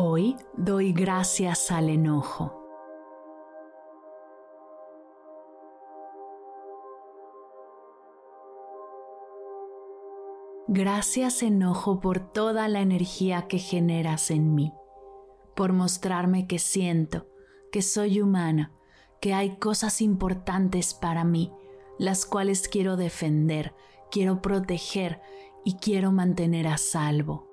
Hoy doy gracias al enojo. Gracias enojo por toda la energía que generas en mí, por mostrarme que siento, que soy humana, que hay cosas importantes para mí, las cuales quiero defender, quiero proteger y quiero mantener a salvo.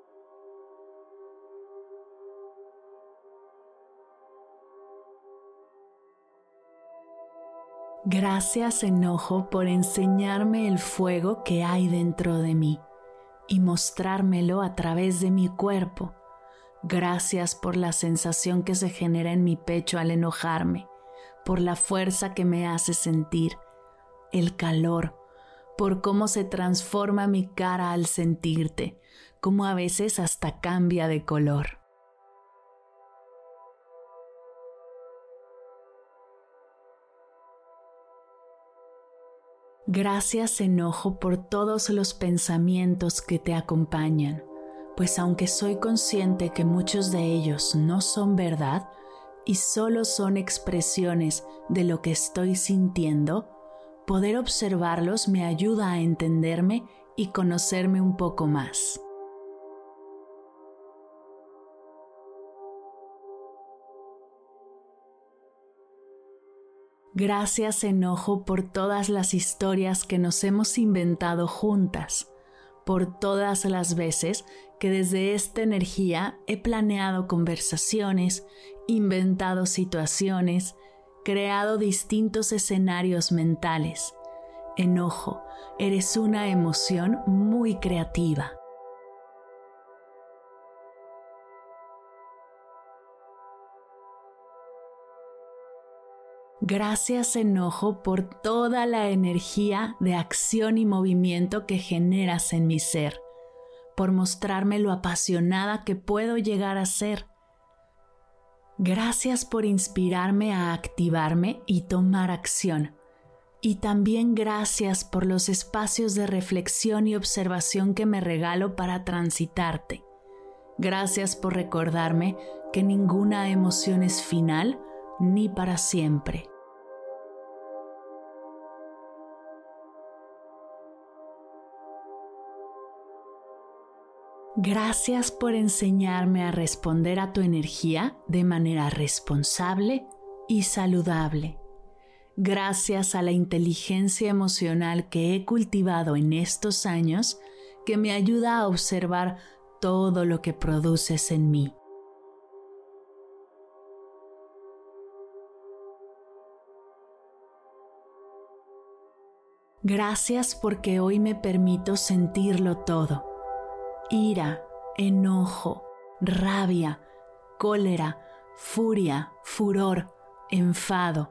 Gracias enojo por enseñarme el fuego que hay dentro de mí y mostrármelo a través de mi cuerpo. Gracias por la sensación que se genera en mi pecho al enojarme, por la fuerza que me hace sentir, el calor, por cómo se transforma mi cara al sentirte, cómo a veces hasta cambia de color. Gracias enojo por todos los pensamientos que te acompañan, pues aunque soy consciente que muchos de ellos no son verdad y solo son expresiones de lo que estoy sintiendo, poder observarlos me ayuda a entenderme y conocerme un poco más. Gracias enojo por todas las historias que nos hemos inventado juntas, por todas las veces que desde esta energía he planeado conversaciones, inventado situaciones, creado distintos escenarios mentales. Enojo, eres una emoción muy creativa. Gracias enojo por toda la energía de acción y movimiento que generas en mi ser, por mostrarme lo apasionada que puedo llegar a ser. Gracias por inspirarme a activarme y tomar acción. Y también gracias por los espacios de reflexión y observación que me regalo para transitarte. Gracias por recordarme que ninguna emoción es final ni para siempre. Gracias por enseñarme a responder a tu energía de manera responsable y saludable. Gracias a la inteligencia emocional que he cultivado en estos años que me ayuda a observar todo lo que produces en mí. Gracias porque hoy me permito sentirlo todo. Ira, enojo, rabia, cólera, furia, furor, enfado.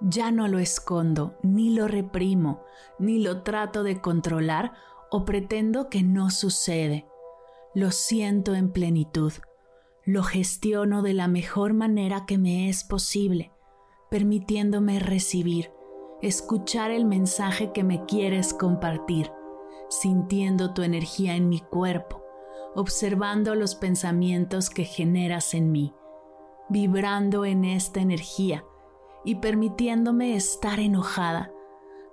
Ya no lo escondo, ni lo reprimo, ni lo trato de controlar o pretendo que no sucede. lo siento en plenitud, lo gestiono de la mejor manera que me es posible, permitiéndome recibir, escuchar el mensaje que me quieres compartir, sintiendo tu energía en mi cuerpo, observando los pensamientos que generas en mí, vibrando en esta energía y permitiéndome estar enojada,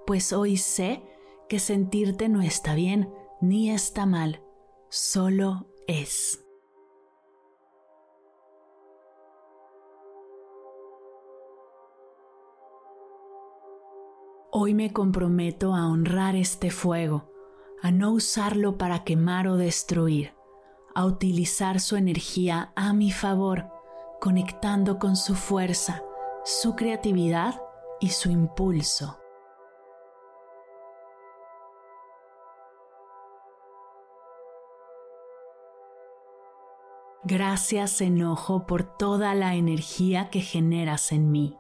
pues hoy sé que sentirte no está bien ni está mal, solo es. Hoy me comprometo a honrar este fuego, a no usarlo para quemar o destruir, a utilizar su energía a mi favor, conectando con su fuerza, su creatividad y su impulso. Gracias enojo por toda la energía que generas en mí.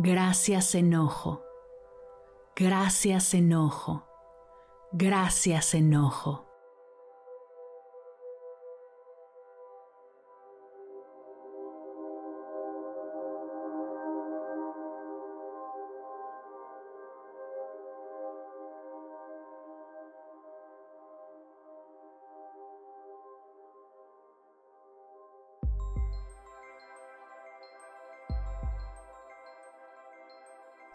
Gracias enojo. Gracias enojo. Gracias enojo.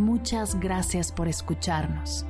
Muchas gracias por escucharnos.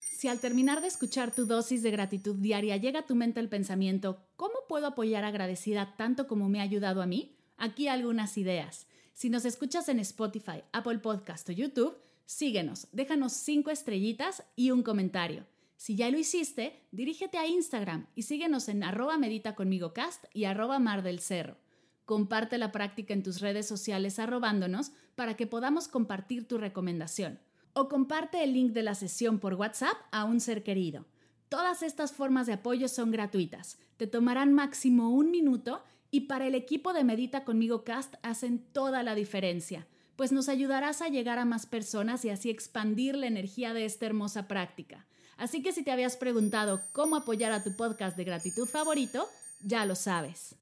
Si al terminar de escuchar tu dosis de gratitud diaria llega a tu mente el pensamiento, ¿cómo puedo apoyar agradecida tanto como me ha ayudado a mí? Aquí algunas ideas. Si nos escuchas en Spotify, Apple Podcast o YouTube, Síguenos, déjanos cinco estrellitas y un comentario. Si ya lo hiciste, dirígete a Instagram y síguenos en arroba medita conmigo cast y arroba mar del cerro. Comparte la práctica en tus redes sociales arrobándonos para que podamos compartir tu recomendación. O comparte el link de la sesión por WhatsApp a un ser querido. Todas estas formas de apoyo son gratuitas. Te tomarán máximo un minuto y para el equipo de Medita conmigo Cast hacen toda la diferencia pues nos ayudarás a llegar a más personas y así expandir la energía de esta hermosa práctica. Así que si te habías preguntado cómo apoyar a tu podcast de gratitud favorito, ya lo sabes.